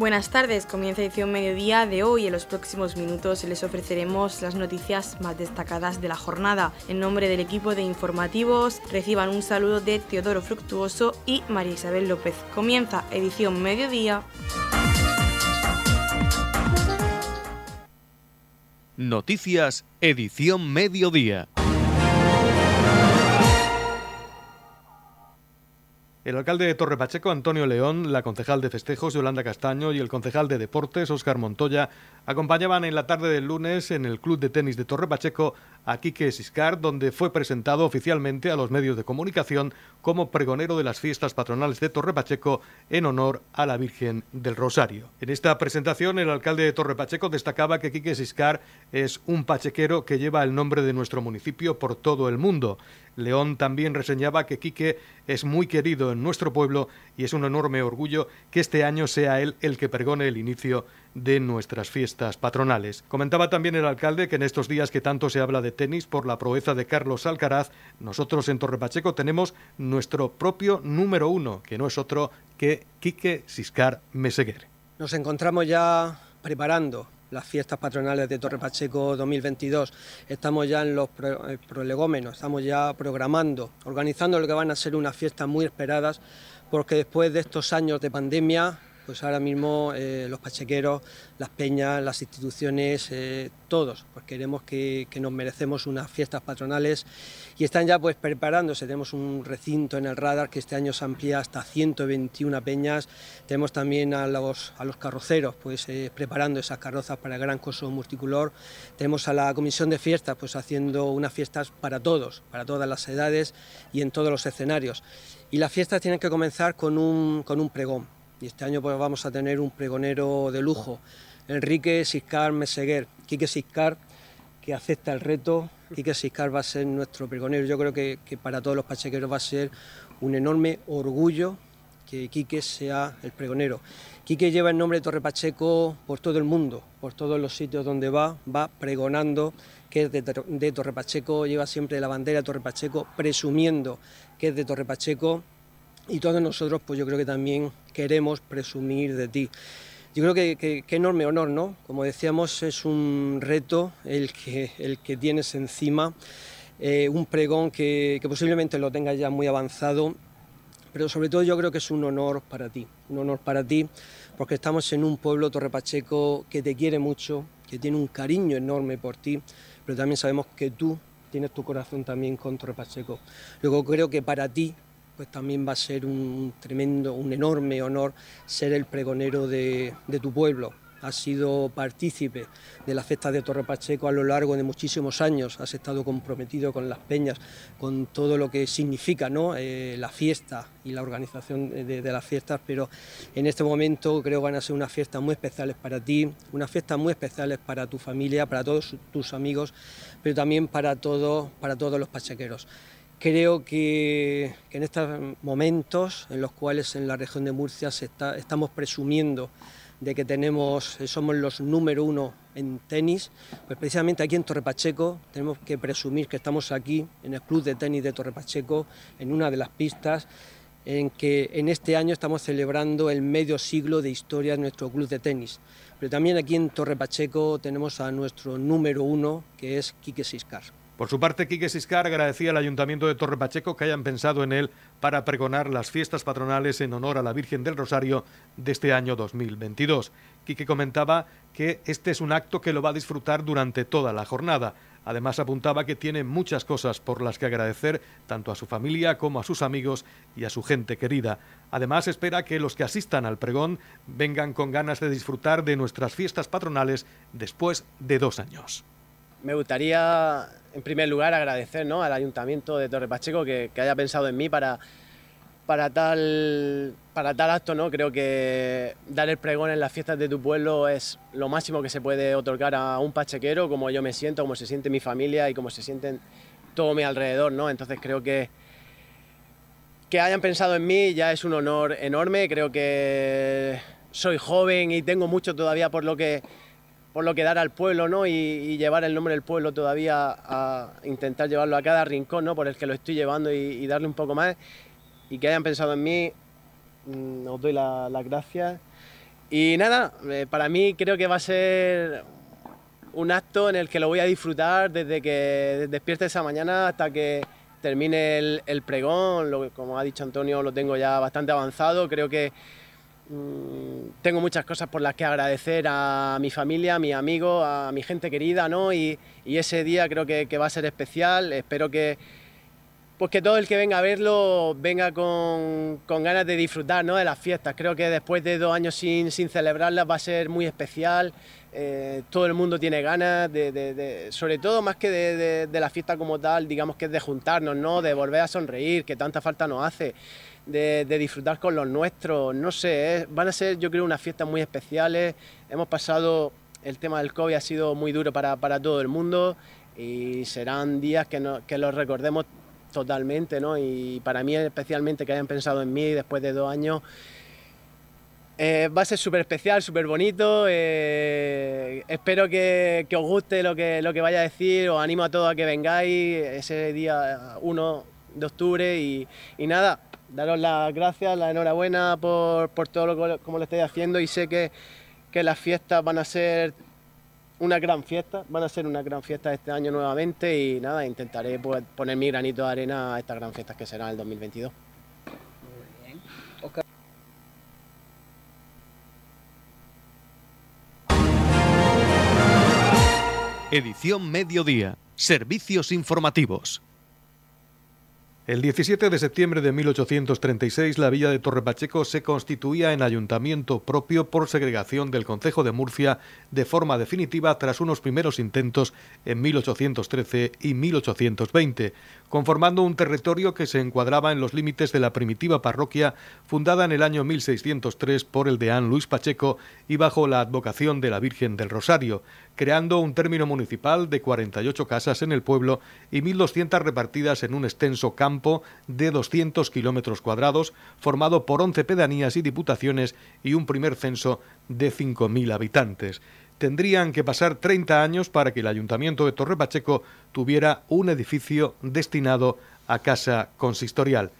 Buenas tardes, comienza edición mediodía de hoy. En los próximos minutos les ofreceremos las noticias más destacadas de la jornada. En nombre del equipo de informativos, reciban un saludo de Teodoro Fructuoso y María Isabel López. Comienza edición mediodía. Noticias, edición mediodía. El alcalde de Torre Pacheco, Antonio León, la concejal de festejos, Yolanda Castaño, y el concejal de deportes, Óscar Montoya, acompañaban en la tarde del lunes en el Club de Tenis de Torre Pacheco a Quique Siscar, donde fue presentado oficialmente a los medios de comunicación como pregonero de las fiestas patronales de Torre Pacheco en honor a la Virgen del Rosario. En esta presentación, el alcalde de Torre Pacheco destacaba que Quique Siscar es un pachequero que lleva el nombre de nuestro municipio por todo el mundo. León también reseñaba que Quique es muy querido en nuestro pueblo y es un enorme orgullo que este año sea él el que pregone el inicio de nuestras fiestas patronales. Comentaba también el alcalde que en estos días que tanto se habla de tenis por la proeza de Carlos Alcaraz, nosotros en Torre Pacheco tenemos nuestro propio número uno, que no es otro que Quique Siscar Meseguer. Nos encontramos ya preparando las fiestas patronales de Torre Pacheco 2022. Estamos ya en los eh, prolegómenos, estamos ya programando, organizando lo que van a ser unas fiestas muy esperadas, porque después de estos años de pandemia pues ahora mismo eh, los pachequeros, las peñas, las instituciones, eh, todos, pues queremos que, nos merecemos unas fiestas patronales y están ya pues preparándose. Tenemos un recinto en el radar que este año se amplía hasta 121 peñas. Tenemos también a los, a los carroceros pues eh, preparando esas carrozas para el gran coso multicolor. Tenemos a la comisión de fiestas pues haciendo unas fiestas para todos, para todas las edades y en todos los escenarios. Y las fiestas tienen que comenzar con un, con un pregón y este año pues vamos a tener un pregonero de lujo, Enrique Siscar Meseguer, Quique Siscar, que acepta el reto, Quique Siscar va a ser nuestro pregonero, yo creo que, para todos los pachequeros va a ser un enorme orgullo que Quique sea el pregonero. Quique lleva el nombre de Torre Pacheco por todo el mundo, por todos los sitios donde va, va pregonando que es de, de Torre Pacheco, lleva siempre la bandera de Torre Pacheco, presumiendo que es de Torre Pacheco y todos nosotros pues yo creo que también queremos presumir de ti. Yo creo que, que, enorme honor, ¿no? Como decíamos, es un reto el que, el que tienes encima, eh, un pregón que, que, posiblemente lo tengas ya muy avanzado, pero sobre todo yo creo que es un honor para ti, un honor para ti, porque estamos en un pueblo, Torre Pacheco, que te quiere mucho, que tiene un cariño enorme por ti, pero también sabemos que tú tienes tu corazón también con Torre Pacheco. Luego creo que para ti pues también va a ser un tremendo, un enorme honor ser el pregonero de, tu pueblo. Has sido partícipe de las fiestas de Torre Pacheco a lo largo de muchísimos años, has estado comprometido con las peñas, con todo lo que significa ¿no? Eh, la fiesta y la organización de, las fiestas, pero en este momento creo que van a ser unas fiestas muy especiales para ti, unas fiestas muy especiales para tu familia, para todos tus amigos, pero también para todos, para todos los pachequeros. Creo que, en estos momentos en los cuales en la región de Murcia estamos presumiendo de que tenemos, somos los número uno en tenis, pues precisamente aquí en Torre Pacheco tenemos que presumir que estamos aquí en el Club de Tenis de Torre Pacheco, en una de las pistas, en que en este año estamos celebrando el medio siglo de historia de nuestro club de tenis. Pero también aquí en Torre Pacheco tenemos a nuestro número uno, que es Quique Siscar. Por su parte, Quique Siscar agradecía al Ayuntamiento de Torre Pacheco que hayan pensado en él para pregonar las fiestas patronales en honor a la Virgen del Rosario de este año 2022. Quique comentaba que este es un acto que lo va a disfrutar durante toda la jornada. Además apuntaba que tiene muchas cosas por las que agradecer tanto a su familia como a sus amigos y a su gente querida. Además espera que los que asistan al pregón vengan con ganas de disfrutar de nuestras fiestas patronales después de dos años. Me gustaría en primer lugar, agradecer ¿no? al Ayuntamiento de Torre Pacheco que, haya pensado en mí para, para, tal, para tal acto. ¿no? Creo que dar el pregón en las fiestas de tu pueblo es lo máximo que se puede otorgar a un pachequero, como yo me siento, como se siente mi familia y como se sienten todo mi alrededor. ¿no? Entonces creo que, que hayan pensado en mí ya es un honor enorme. Creo que soy joven y tengo mucho todavía por lo que por lo que dar al pueblo ¿no? y, llevar el nombre del pueblo todavía a intentar llevarlo a cada rincón ¿no? por el que lo estoy llevando y, darle un poco más y que hayan pensado en mí, mm, os doy las gracias Y nada, eh, para mí creo que va a ser un acto en el que lo voy a disfrutar desde que despierte esa mañana hasta que termine el, pregón. como ha dicho Antonio, lo tengo ya bastante avanzado. Creo que tengo muchas cosas por las que agradecer a mi familia, a mis amigos, a mi gente querida, ¿no? Y, ese día creo que, va a ser especial. Espero que, pues que todo el que venga a verlo venga con, ganas de disfrutar ¿no? de las fiestas. Creo que después de dos años sin, celebrarlas va a ser muy especial. Eh, todo el mundo tiene ganas, de, sobre todo más que de, la fiesta como tal, digamos que es de juntarnos, ¿no? de volver a sonreír, que tanta falta nos hace, de, disfrutar con los nuestros, no sé, van a ser yo creo unas fiestas muy especiales, hemos pasado, el tema del COVID ha sido muy duro para, todo el mundo y serán días que, que los recordemos totalmente, ¿no? y para mí especialmente que hayan pensado en mí después de dos años. Eh, va a ser súper especial, súper bonito. Eh, espero que, os guste lo que, lo que vaya a decir. Os animo a todos a que vengáis ese día 1 de octubre. Y, nada, daros las gracias, la enhorabuena por, todo lo que como lo estáis haciendo. Y sé que, las fiestas van a ser una gran fiesta, van a ser una gran fiesta este año nuevamente. Y nada, intentaré pues, poner mi granito de arena a estas gran fiestas que serán el 2022. Edición Mediodía. Servicios informativos. El 17 de septiembre de 1836 la villa de Torrepacheco se constituía en ayuntamiento propio por segregación del Concejo de Murcia de forma definitiva tras unos primeros intentos en 1813 y 1820, conformando un territorio que se encuadraba en los límites de la primitiva parroquia fundada en el año 1603 por el deán Luis Pacheco y bajo la advocación de la Virgen del Rosario, creando un término municipal de 48 casas en el pueblo y 1.200 repartidas en un extenso campo de 200 kilómetros cuadrados, formado por 11 pedanías y diputaciones y un primer censo de 5.000 habitantes. Tendrían que pasar 30 años para que el ayuntamiento de Torre Pacheco tuviera un edificio destinado a casa consistorial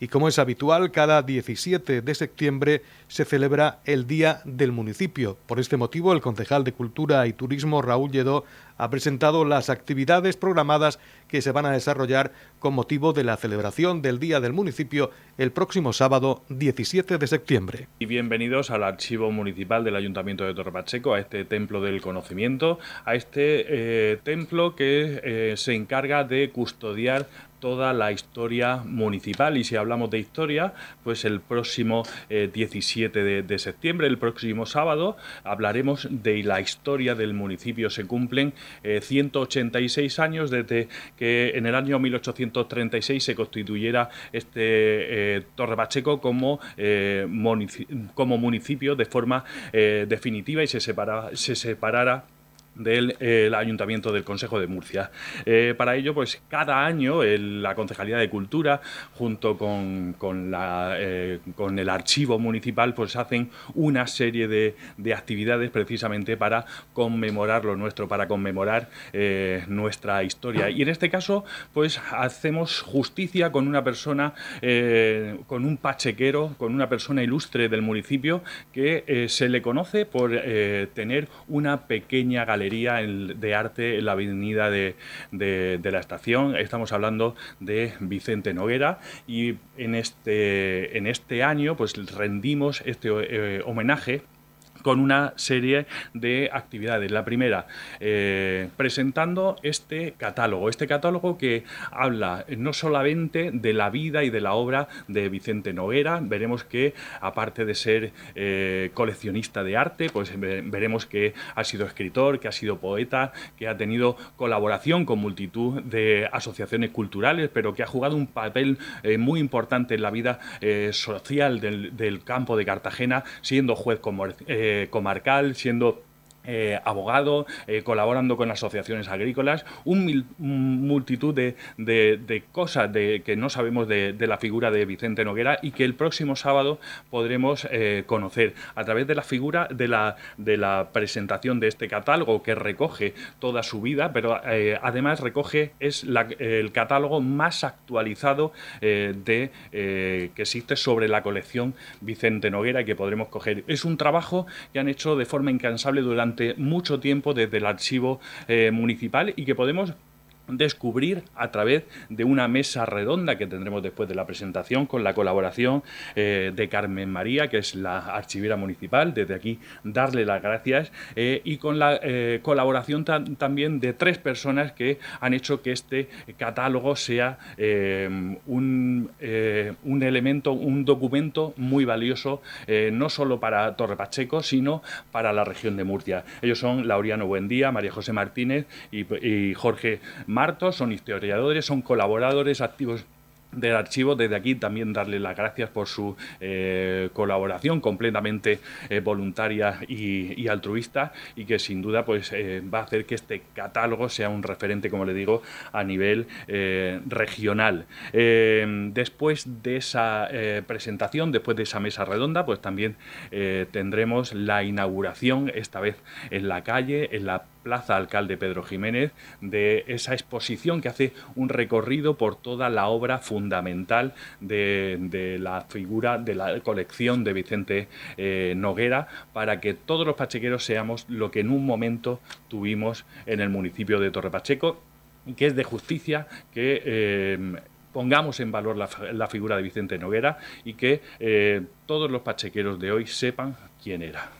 y como es habitual, cada 17 de septiembre se celebra el Día del Municipio. Por este motivo, el concejal de Cultura y Turismo, Raúl Lledó, ha presentado las actividades programadas que se van a desarrollar con motivo de la celebración del Día del Municipio el próximo sábado 17 de septiembre. Y bienvenidos al Archivo Municipal del Ayuntamiento de Torre Pacheco, a este templo del conocimiento, a este eh, templo que eh, se encarga de custodiar toda la historia municipal. Y si hablamos de historia, pues el próximo 17 eh, de, septiembre, el próximo sábado, hablaremos de la historia del municipio. Se cumplen 186 eh, años desde que en el año 1836 se constituyera este eh, Torre Pacheco como, como municipio de forma definitiva y se, se separara del Ayuntamiento del Consejo de Murcia. Eh, para ello, pues cada año la Concejalía de Cultura, junto con, eh, con, el Archivo Municipal, pues hacen una serie de, de, actividades precisamente para conmemorar lo nuestro, para conmemorar eh, nuestra historia. Y en este caso, pues hacemos justicia con una persona, con un pachequero, con una persona ilustre del municipio que se le conoce por tener una pequeña galería de arte en la avenida de, la estación. Estamos hablando de Vicente Noguera y en este, en este año pues rendimos este eh, homenaje con una serie de actividades. La primera, eh, presentando este catálogo, este catálogo que habla no solamente de la vida y de la obra de Vicente Noguera, veremos que aparte de ser eh, coleccionista de arte, pues veremos que ha sido escritor, que ha sido poeta, que ha tenido colaboración con multitud de asociaciones culturales, pero que ha jugado un papel eh, muy importante en la vida social del, campo de Cartagena, siendo juez como, comarcal, siendo eh, abogado, eh, colaborando con asociaciones agrícolas, un, multitud de, cosas de, que no sabemos de, la figura de Vicente Noguera y que el próximo sábado podremos eh, conocer a través de la figura de la, de la presentación de este catálogo que recoge toda su vida, pero además recoge, es el catálogo más actualizado de, que existe sobre la colección Vicente Noguera que podremos coger. Es un trabajo que han hecho de forma incansable durante mucho tiempo desde el archivo eh, municipal y que podemos descubrir a través de una mesa redonda que tendremos después de la presentación con la colaboración eh, de Carmen María, que es la archivera municipal. Desde aquí darle las gracias eh, y con la eh, colaboración también de tres personas que han hecho que este catálogo sea un, un, elemento, un documento muy valioso, no solo para Torre Pacheco, sino para la región de Murcia. Ellos son Laureano Buendía, María José Martínez y, y Jorge son historiadores, son colaboradores activos del archivo. Desde aquí también darle las gracias por su eh, colaboración completamente eh, voluntaria y, altruista y que sin duda pues eh, va a hacer que este catálogo sea un referente, como le digo, a nivel regional. después de esa presentación, después de esa mesa redonda, pues también tendremos la inauguración, esta vez en la calle, en la Plaza Alcalde Pedro Jiménez, de esa exposición que hace un recorrido por toda la obra fundamental de, la figura de la colección de Vicente eh, Noguera, para que todos los pachequeros seamos lo que en un momento tuvimos en el municipio de Torre Pacheco, que es de justicia que eh, pongamos en valor la, figura de Vicente Noguera y que eh, todos los pachequeros de hoy sepan quién era.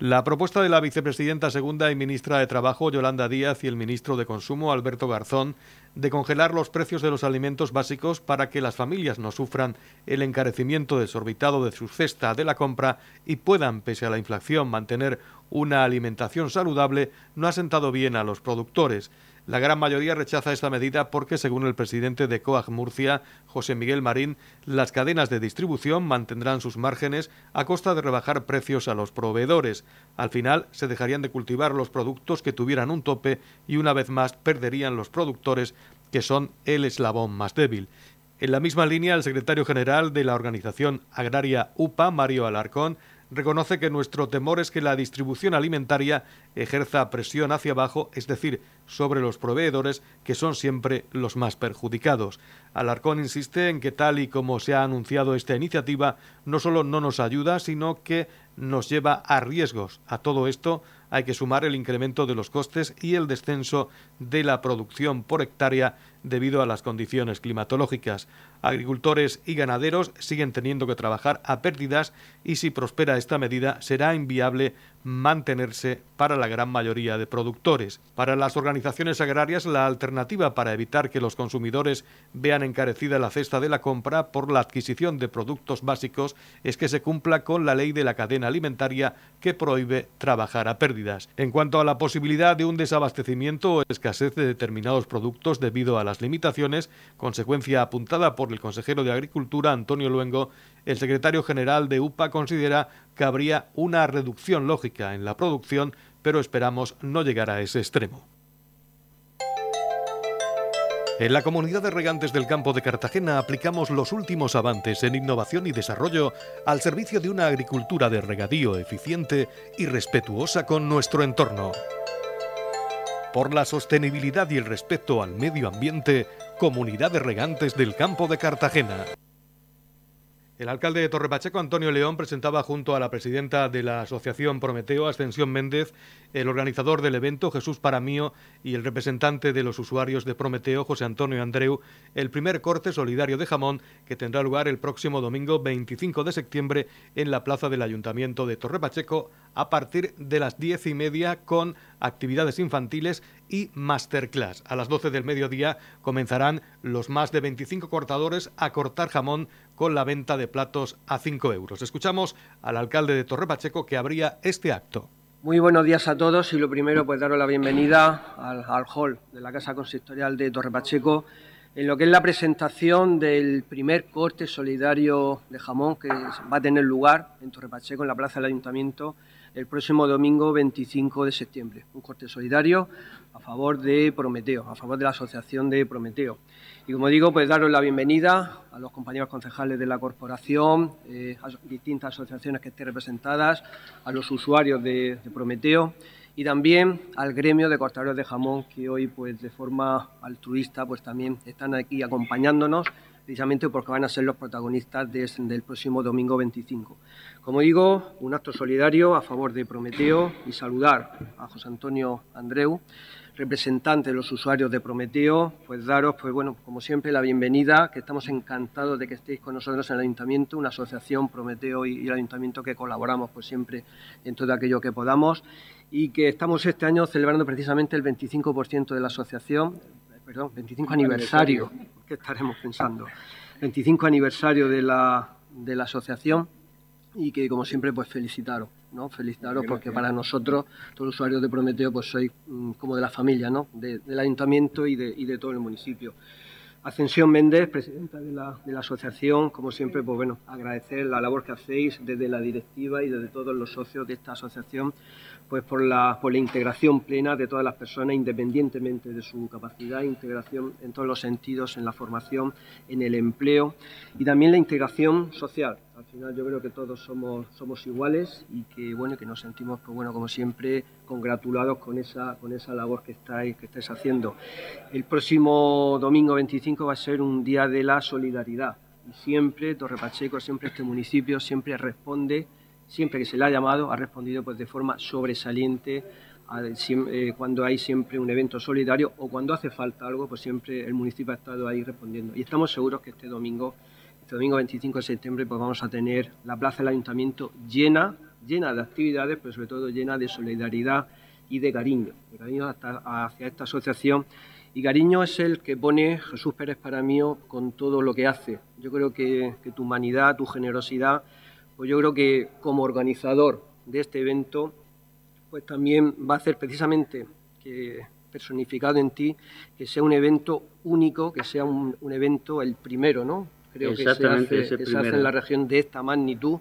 La propuesta de la vicepresidenta segunda y ministra de Trabajo, Yolanda Díaz, y el ministro de Consumo, Alberto Garzón, de congelar los precios de los alimentos básicos para que las familias no sufran el encarecimiento desorbitado de su cesta de la compra y puedan, pese a la inflación, mantener una alimentación saludable, no ha sentado bien a los productores. La gran mayoría rechaza esta medida porque, según el presidente de COAG Murcia, José Miguel Marín, las cadenas de distribución mantendrán sus márgenes a costa de rebajar precios a los proveedores. Al final, se dejarían de cultivar los productos que tuvieran un tope y una vez más perderían los productores, que son el eslabón más débil. En la misma línea, el secretario general de la organización agraria UPA, Mario Alarcón, reconoce que nuestro temor es que la distribución alimentaria ejerza presión hacia abajo, es decir, sobre los proveedores, que son siempre los más perjudicados. Alarcón insiste en que tal y como se ha anunciado esta iniciativa, no solo no nos ayuda, sino que nos lleva a riesgos. A todo esto hay que sumar el incremento de los costes y el descenso de la producción por hectárea debido a las condiciones climatológicas. Agricultores y ganaderos siguen teniendo que trabajar a pérdidas y si prospera esta medida será inviable mantenerse para la gran mayoría de productores. Para las organizaciones agrarias, la alternativa para evitar que los consumidores vean encarecida la cesta de la compra por la adquisición de productos básicos es que se cumpla con la ley de la cadena alimentaria que prohíbe trabajar a pérdidas. En cuanto a la posibilidad de un desabastecimiento o escasez de determinados productos debido a las limitaciones, consecuencia apuntada por el consejero de Agricultura Antonio Luengo, el secretario general de UPA considera que habría una reducción lógica en la producción, pero esperamos no llegar a ese extremo. En la comunidad de regantes del campo de Cartagena aplicamos los últimos avances en innovación y desarrollo al servicio de una agricultura de regadío eficiente y respetuosa con nuestro entorno. Por la sostenibilidad y el respeto al medio ambiente, Comunidad de Regantes del Campo de Cartagena. El alcalde de Torrepacheco, Antonio León, presentaba junto a la presidenta de la Asociación Prometeo, Ascensión Méndez, el organizador del evento, Jesús Paramío, y el representante de los usuarios de Prometeo, José Antonio Andreu, el primer corte solidario de jamón que tendrá lugar el próximo domingo 25 de septiembre en la plaza del Ayuntamiento de Torrepacheco a partir de las diez y media con actividades infantiles y masterclass. A las 12 del mediodía comenzarán los más de 25 cortadores a cortar jamón con la venta de platos a 5 euros. Escuchamos al alcalde de Torre Pacheco que abría este acto. Muy buenos días a todos y lo primero pues daros la bienvenida al, hall de la Casa Consistorial de Torre Pacheco en lo que es la presentación del primer corte solidario de jamón que va a tener lugar en Torre Pacheco, en la Plaza del Ayuntamiento, el próximo domingo 25 de septiembre. Un corte solidario a favor de Prometeo, a favor de la Asociación de Prometeo. Y como digo, pues daros la bienvenida a los compañeros concejales de la corporación, eh, a distintas asociaciones que estén representadas, a los usuarios de, Prometeo y también al gremio de cortadores de jamón que hoy pues de forma altruista pues también están aquí acompañándonos precisamente porque van a ser los protagonistas del próximo domingo 25. Como digo, un acto solidario a favor de Prometeo y saludar a José Antonio Andreu, representante de los usuarios de Prometeo, pues daros, pues bueno, como siempre, la bienvenida, que estamos encantados de que estéis con nosotros en el Ayuntamiento, una asociación Prometeo y, el Ayuntamiento que colaboramos pues siempre en todo aquello que podamos y que estamos este año celebrando precisamente el 25% de la asociación, perdón, 25 aniversario, ¿qué estaremos pensando? 25 aniversario de la, de la asociación y que como siempre pues felicitaros, ¿no? Felicitaros porque para nosotros, todos los usuarios de Prometeo, pues sois mm, como de la familia, ¿no? del ayuntamiento y de, y de todo el municipio. Ascensión Méndez, presidenta de la, de la, asociación, como siempre, pues bueno, agradecer la labor que hacéis desde la directiva y desde todos los socios de esta asociación, pues por la, por la integración plena de todas las personas, independientemente de su capacidad, integración en todos los sentidos, en la formación, en el empleo y también la integración social, al final yo creo que todos somos, somos iguales y que bueno que nos sentimos pues bueno como siempre congratulados con esa con esa labor que estáis que estáis haciendo. El próximo domingo 25 va a ser un día de la solidaridad y siempre Torre Pacheco, siempre este municipio siempre responde, siempre que se le ha llamado ha respondido pues de forma sobresaliente eh, cuando hay siempre un evento solidario o cuando hace falta algo, pues siempre el municipio ha estado ahí respondiendo. Y estamos seguros que este domingo este domingo 25 de septiembre pues vamos a tener la plaza del ayuntamiento llena, llena de actividades, pero sobre todo llena de solidaridad y de cariño, de cariño hacia esta asociación. Y cariño es el que pone Jesús Pérez para mí con todo lo que hace. Yo creo que, tu humanidad, tu generosidad, pues yo creo que como organizador de este evento, pues también va a hacer precisamente que personificado en ti, que sea un evento único, que sea un, un evento el primero, ¿no? creo que, se hace, que se hace, en la región de esta magnitud,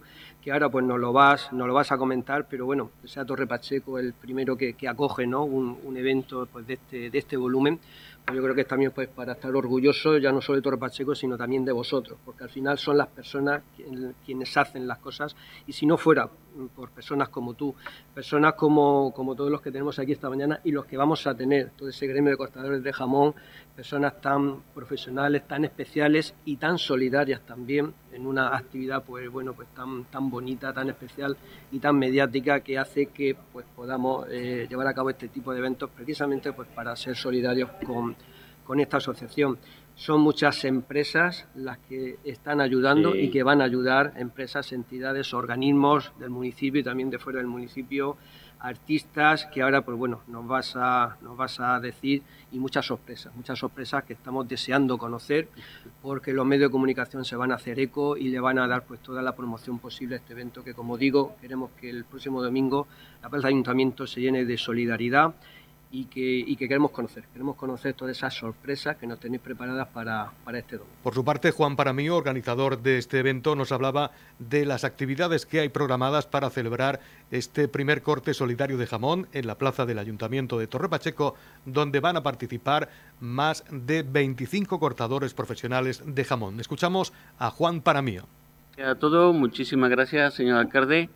que ahora pues nos lo vas, nos lo vas a comentar, pero bueno, sea Torre Pacheco el primero que, que acoge ¿no? un, un, evento pues, de, este, de este volumen, pues yo creo que es también pues, para estar orgulloso ya no solo de Torre Pacheco, sino también de vosotros, porque al final son las personas quienes hacen las cosas, y si no fuera por personas como tú, personas como, como todos los que tenemos aquí esta mañana y los que vamos a tener, todo ese gremio de cortadores de jamón, personas tan profesionales, tan especiales y tan solidarias también en una actividad pues bueno pues tan tan bonita, tan especial y tan mediática que hace que pues podamos eh, llevar a cabo este tipo de eventos precisamente pues para ser solidarios con, con esta asociación. Son muchas empresas las que están ayudando y que van a ayudar, empresas, entidades, organismos del municipio y también de fuera del municipio, artistas que ahora pues bueno nos vas a nos vas a decir y muchas sorpresas muchas sorpresas que estamos deseando conocer porque los medios de comunicación se van a hacer eco y le van a dar pues toda la promoción posible a este evento que como digo queremos que el próximo domingo la plaza de ayuntamiento se llene de solidaridad y que, y que, queremos conocer. Queremos conocer todas esas sorpresas que nos tenéis preparadas para, para este domingo. Por su parte, Juan Paramío, organizador de este evento, nos hablaba de las actividades que hay programadas para celebrar este primer corte solidario de jamón en la plaza del Ayuntamiento de Torre Pacheco, donde van a participar más de 25 cortadores profesionales de jamón. Escuchamos a Juan Paramío. A todos, muchísimas gracias, señor alcalde.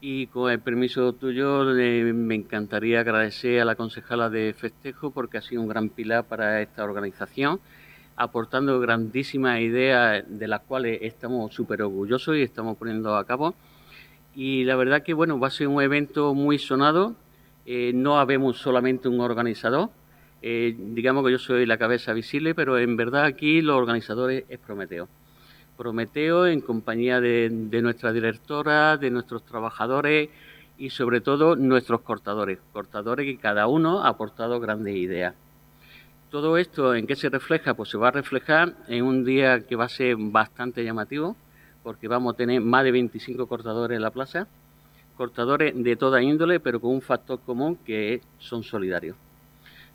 Y con el permiso tuyo, me encantaría agradecer a la concejala de festejo porque ha sido un gran pilar para esta organización. aportando grandísimas ideas de las cuales estamos súper orgullosos y estamos poniendo a cabo. Y la verdad que bueno, va a ser un evento muy sonado. Eh, no habemos solamente un organizador. Eh, digamos que yo soy la cabeza visible, pero en verdad aquí los organizadores es Prometeo. Prometeo en compañía de, de nuestra directora, de nuestros trabajadores y sobre todo nuestros cortadores. Cortadores que cada uno ha aportado grandes ideas. Todo esto, ¿en qué se refleja? Pues se va a reflejar en un día que va a ser bastante llamativo, porque vamos a tener más de 25 cortadores en la plaza, cortadores de toda índole, pero con un factor común que son solidarios.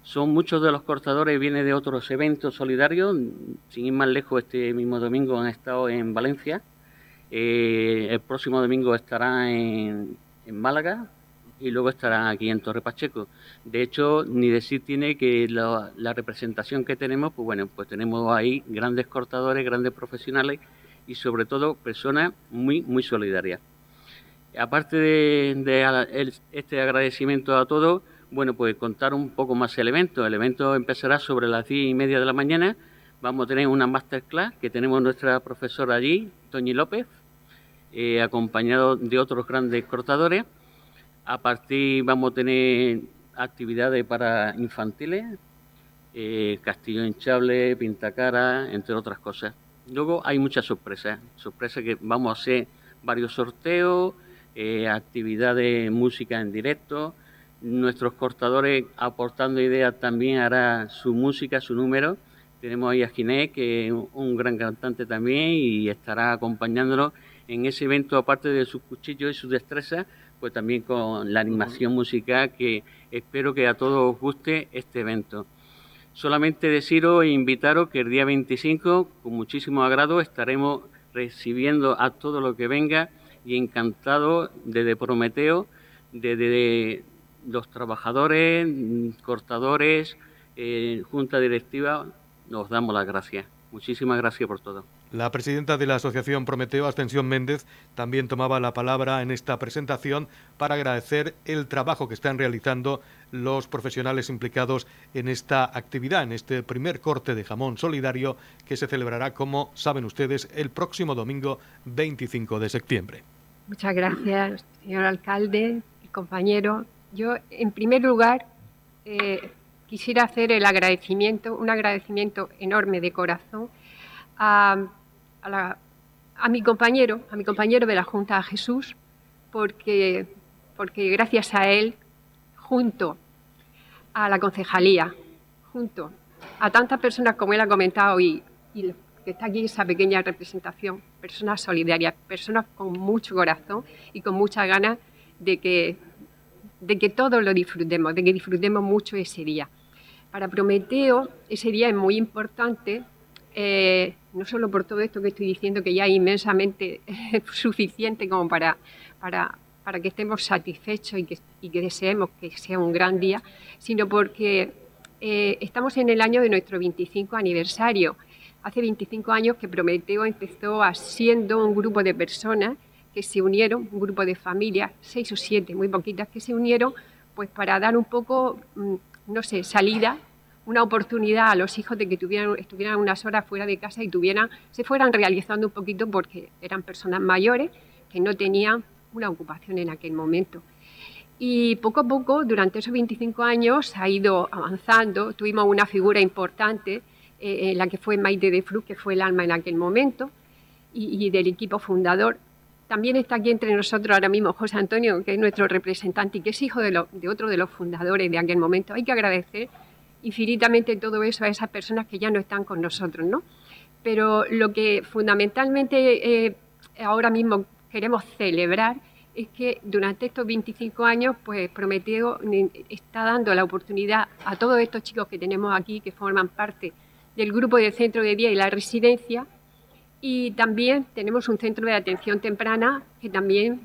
Son muchos de los cortadores vienen de otros eventos solidarios, sin ir más lejos, este mismo domingo han estado en Valencia, eh, el próximo domingo estarán en, en Málaga, y luego estarán aquí en Torre Pacheco. De hecho, ni decir tiene que la, representación que tenemos, pues bueno, pues tenemos ahí grandes cortadores, grandes profesionales y sobre todo personas muy, muy solidarias. Aparte de, este agradecimiento a todos, bueno, pues contar un poco más el evento. El evento empezará sobre las diez y media de la mañana. Vamos a tener una masterclass que tenemos nuestra profesora allí, Toñi López, eh, acompañado de otros grandes cortadores. A partir vamos a tener actividades para infantiles, eh, castillo hinchable, pintacara, entre otras cosas. Luego hay muchas sorpresas, sorpresas que vamos a hacer varios sorteos, eh, actividades, música en directo. Nuestros cortadores aportando ideas también hará su música, su número. Tenemos ahí a Ginés, que es un gran cantante también, y estará acompañándonos en ese evento, aparte de sus cuchillos y sus destrezas, pues también con la animación musical que espero que a todos os guste este evento. Solamente deciros e invitaros que el día 25, con muchísimo agrado, estaremos recibiendo a todo lo que venga y encantado desde Prometeo, desde los trabajadores, cortadores, eh, junta directiva, nos damos las gracias. Muchísimas gracias por todo. La presidenta de la Asociación Prometeo, Ascensión Méndez, también tomaba la palabra en esta presentación para agradecer el trabajo que están realizando los profesionales implicados en esta actividad, en este primer corte de jamón solidario que se celebrará, como saben ustedes, el próximo domingo 25 de septiembre. Muchas gracias, señor alcalde y compañero. Yo, en primer lugar, eh, quisiera hacer el agradecimiento, un agradecimiento enorme de corazón a a, mi compañero, a mi compañero de la Junta, a Jesús, porque, porque gracias a él, junto a la concejalía, junto a tantas personas como él ha comentado y, y que está aquí esa pequeña representación, personas solidarias, personas con mucho corazón y con muchas ganas de que, de que todos lo disfrutemos, de que disfrutemos mucho ese día. Para Prometeo ese día es muy importante eh, no solo por todo esto que estoy diciendo, que ya es inmensamente suficiente como para, para, para, que estemos satisfechos y que, y que, deseemos que sea un gran día, sino porque eh, estamos en el año de nuestro 25 aniversario. Hace 25 años que Prometeo empezó siendo un grupo de personas que se unieron, un grupo de familias, seis o siete, muy poquitas, que se unieron pues para dar un poco, mm, no sé, salida una oportunidad a los hijos de que tuvieran, estuvieran unas horas fuera de casa y tuvieran, se fueran realizando un poquito porque eran personas mayores que no tenían una ocupación en aquel momento. Y poco a poco, durante esos 25 años, ha ido avanzando. Tuvimos una figura importante, eh, en la que fue Maite de Fru, que fue el alma en aquel momento, y, del equipo fundador. También está aquí entre nosotros ahora mismo José Antonio, que es nuestro representante y que es hijo de, de otro de los fundadores de aquel momento. Hay que agradecer infinitamente todo eso a esas personas que ya no están con nosotros, ¿no? Pero lo que fundamentalmente eh, ahora mismo queremos celebrar es que durante estos 25 años, pues Prometeo está dando la oportunidad a todos estos chicos que tenemos aquí, que forman parte del grupo del centro de día y la residencia, y también tenemos un centro de atención temprana que también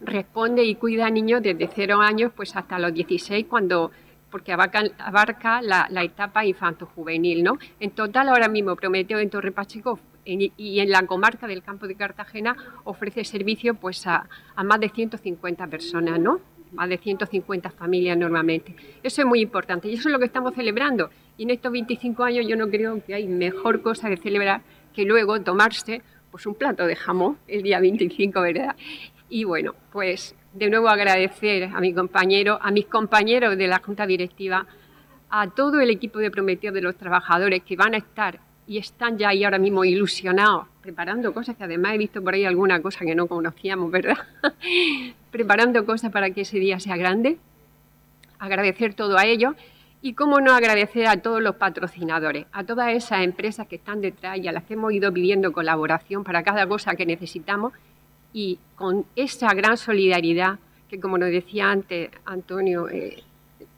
responde y cuida a niños desde 0 años pues hasta los 16 cuando porque abarca, la, etapa infanto-juvenil. ¿no? En total, ahora mismo, Prometeo en Torre Pacheco y en la comarca del campo de Cartagena ofrece servicio pues, a, más de 150 personas, ¿no? más de 150 familias normalmente. Eso es muy importante y eso es lo que estamos celebrando, Y en estos 25 años yo no creo que hay mejor cosa de celebrar que luego tomarse pues un plato de jamón el día 25, ¿verdad? Y bueno, pues de nuevo agradecer a mi compañero, a mis compañeros de la Junta Directiva, a todo el equipo de Prometeo de los trabajadores que van a estar y están ya ahí ahora mismo ilusionados, preparando cosas que además he visto por ahí alguna cosa que no conocíamos, ¿verdad? preparando cosas para que ese día sea grande. Agradecer todo a ellos y cómo no agradecer a todos los patrocinadores, a todas esas empresas que están detrás y a las que hemos ido pidiendo colaboración para cada cosa que necesitamos y con esa gran solidaridad que, como nos decía antes Antonio, eh,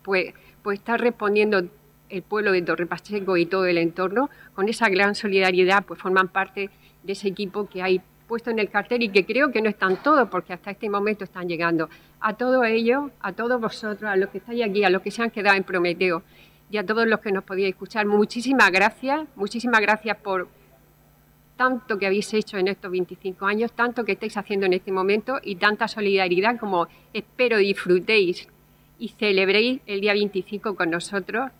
pues, pues está respondiendo el pueblo de Torre Pacheco y todo el entorno, con esa gran solidaridad, pues forman parte de ese equipo que hay puesto en el cartel y que creo que no están todos, porque hasta este momento están llegando. A todos ellos, a todos vosotros, a los que estáis aquí, a los que se han quedado en Prometeo y a todos los que nos podíais escuchar, muchísimas gracias, muchísimas gracias por, tanto que habéis hecho en estos 25 años, tanto que estáis haciendo en este momento y tanta solidaridad como espero disfrutéis y celebréis el día 25 con nosotros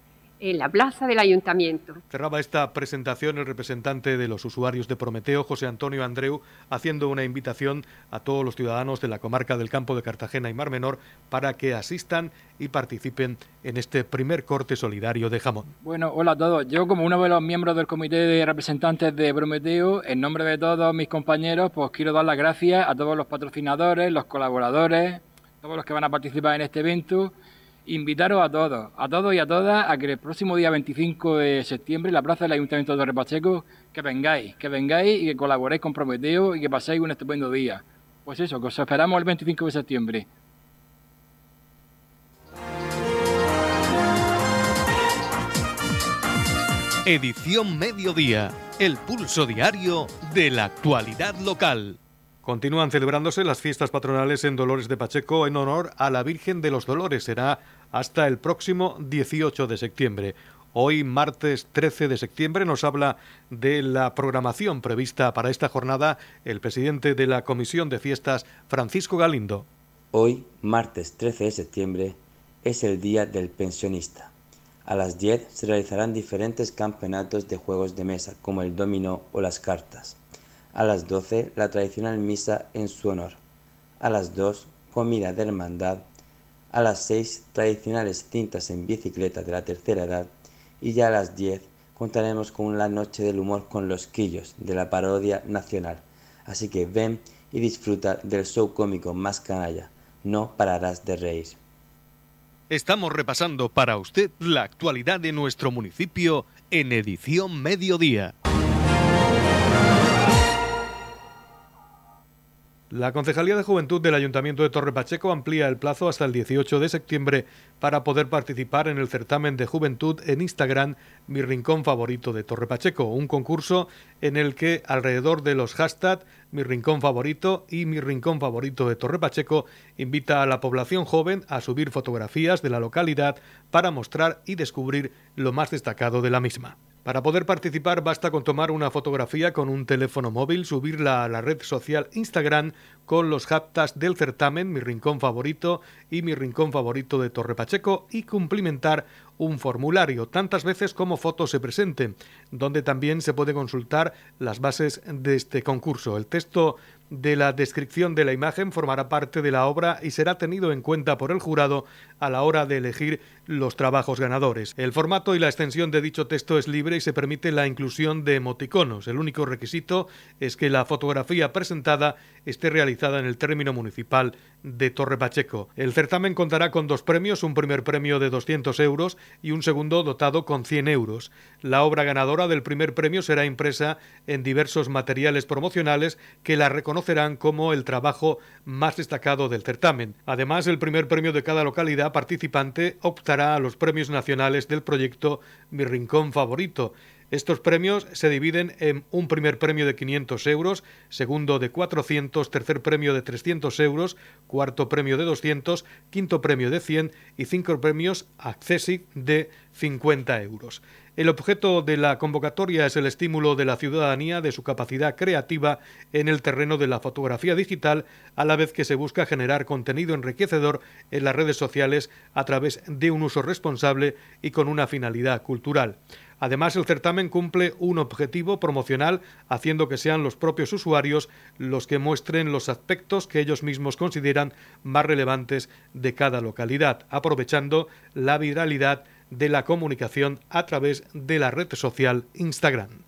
en la plaza del ayuntamiento. Cerraba esta presentación el representante de los usuarios de Prometeo, José Antonio Andreu, haciendo una invitación a todos los ciudadanos de la comarca del campo de Cartagena y Mar Menor para que asistan y participen en este primer corte solidario de jamón. Bueno, hola a todos. Yo como uno de los miembros del comité de representantes de Prometeo, en nombre de todos mis compañeros, pues quiero dar las gracias a todos los patrocinadores, los colaboradores, todos los que van a participar en este evento invitaros a todos, a todos y a todas, a que el próximo día 25 de septiembre, en la plaza del Ayuntamiento de Torre Pacheco, que vengáis, que vengáis y que colaboréis con Prometeo y que paséis un estupendo día. Pues eso, que os esperamos el 25 de septiembre. Edición Mediodía, el pulso diario de la actualidad local. Continúan celebrándose las fiestas patronales en Dolores de Pacheco en honor a la Virgen de los Dolores. Será hasta el próximo 18 de septiembre. Hoy, martes 13 de septiembre, nos habla de la programación prevista para esta jornada el presidente de la Comisión de Fiestas, Francisco Galindo. Hoy, martes 13 de septiembre, es el Día del Pensionista. A las 10 se realizarán diferentes campeonatos de juegos de mesa, como el dominó o las cartas. A las 12, la tradicional misa en su honor. A las 2, comida de hermandad. A las 6, tradicionales cintas en bicicleta de la tercera edad. Y ya a las 10, contaremos con la noche del humor con los quillos de la parodia nacional. Así que ven y disfruta del show cómico más canalla. No pararás de reír. Estamos repasando para usted la actualidad de nuestro municipio en edición mediodía. La Concejalía de Juventud del Ayuntamiento de Torre Pacheco amplía el plazo hasta el 18 de septiembre para poder participar en el certamen de juventud en Instagram Mi Rincón Favorito de Torre Pacheco, un concurso en el que alrededor de los hashtags Mi Rincón Favorito y Mi Rincón Favorito de Torre Pacheco invita a la población joven a subir fotografías de la localidad para mostrar y descubrir lo más destacado de la misma. Para poder participar basta con tomar una fotografía con un teléfono móvil, subirla a la red social Instagram con los hashtags del certamen Mi Rincón Favorito y Mi Rincón Favorito de Torre Pacheco y cumplimentar un formulario tantas veces como fotos se presenten, donde también se puede consultar las bases de este concurso. El texto de la descripción de la imagen formará parte de la obra y será tenido en cuenta por el jurado a la hora de elegir los trabajos ganadores. El formato y la extensión de dicho texto es libre y se permite la inclusión de emoticonos. El único requisito es que la fotografía presentada esté realizada en el término municipal de Torre Pacheco. El certamen contará con dos premios, un primer premio de 200 euros y un segundo dotado con 100 euros. La obra ganadora del primer premio será impresa en diversos materiales promocionales que la reconocerán como el trabajo más destacado del certamen. Además, el primer premio de cada localidad participante optará a los premios nacionales del proyecto Mi Rincón Favorito. Estos premios se dividen en un primer premio de 500 euros, segundo de 400, tercer premio de 300 euros, cuarto premio de 200, quinto premio de 100 y cinco premios Accessic de 50 euros. El objeto de la convocatoria es el estímulo de la ciudadanía de su capacidad creativa en el terreno de la fotografía digital, a la vez que se busca generar contenido enriquecedor en las redes sociales a través de un uso responsable y con una finalidad cultural. Además, el certamen cumple un objetivo promocional, haciendo que sean los propios usuarios los que muestren los aspectos que ellos mismos consideran más relevantes de cada localidad, aprovechando la viralidad de la comunicación a través de la red social Instagram.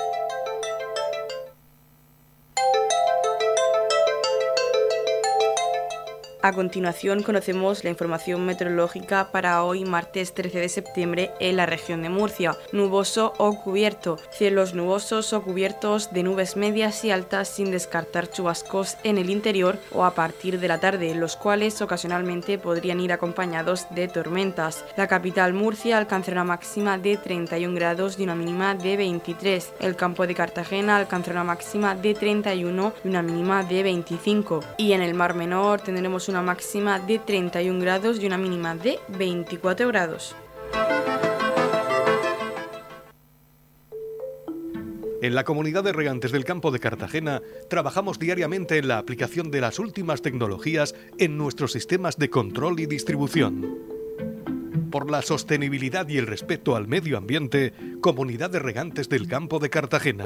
A continuación conocemos la información meteorológica para hoy martes 13 de septiembre en la región de Murcia. Nuboso o cubierto. Cielos nubosos o cubiertos de nubes medias y altas sin descartar chubascos en el interior o a partir de la tarde, los cuales ocasionalmente podrían ir acompañados de tormentas. La capital Murcia alcanzará una máxima de 31 grados y una mínima de 23. El campo de Cartagena alcanzará una máxima de 31 y una mínima de 25. Y en el Mar Menor tendremos una máxima de 31 grados y una mínima de 24 grados. En la comunidad de regantes del campo de Cartagena trabajamos diariamente en la aplicación de las últimas tecnologías en nuestros sistemas de control y distribución. Por la sostenibilidad y el respeto al medio ambiente, Comunidad de Regantes del Campo de Cartagena.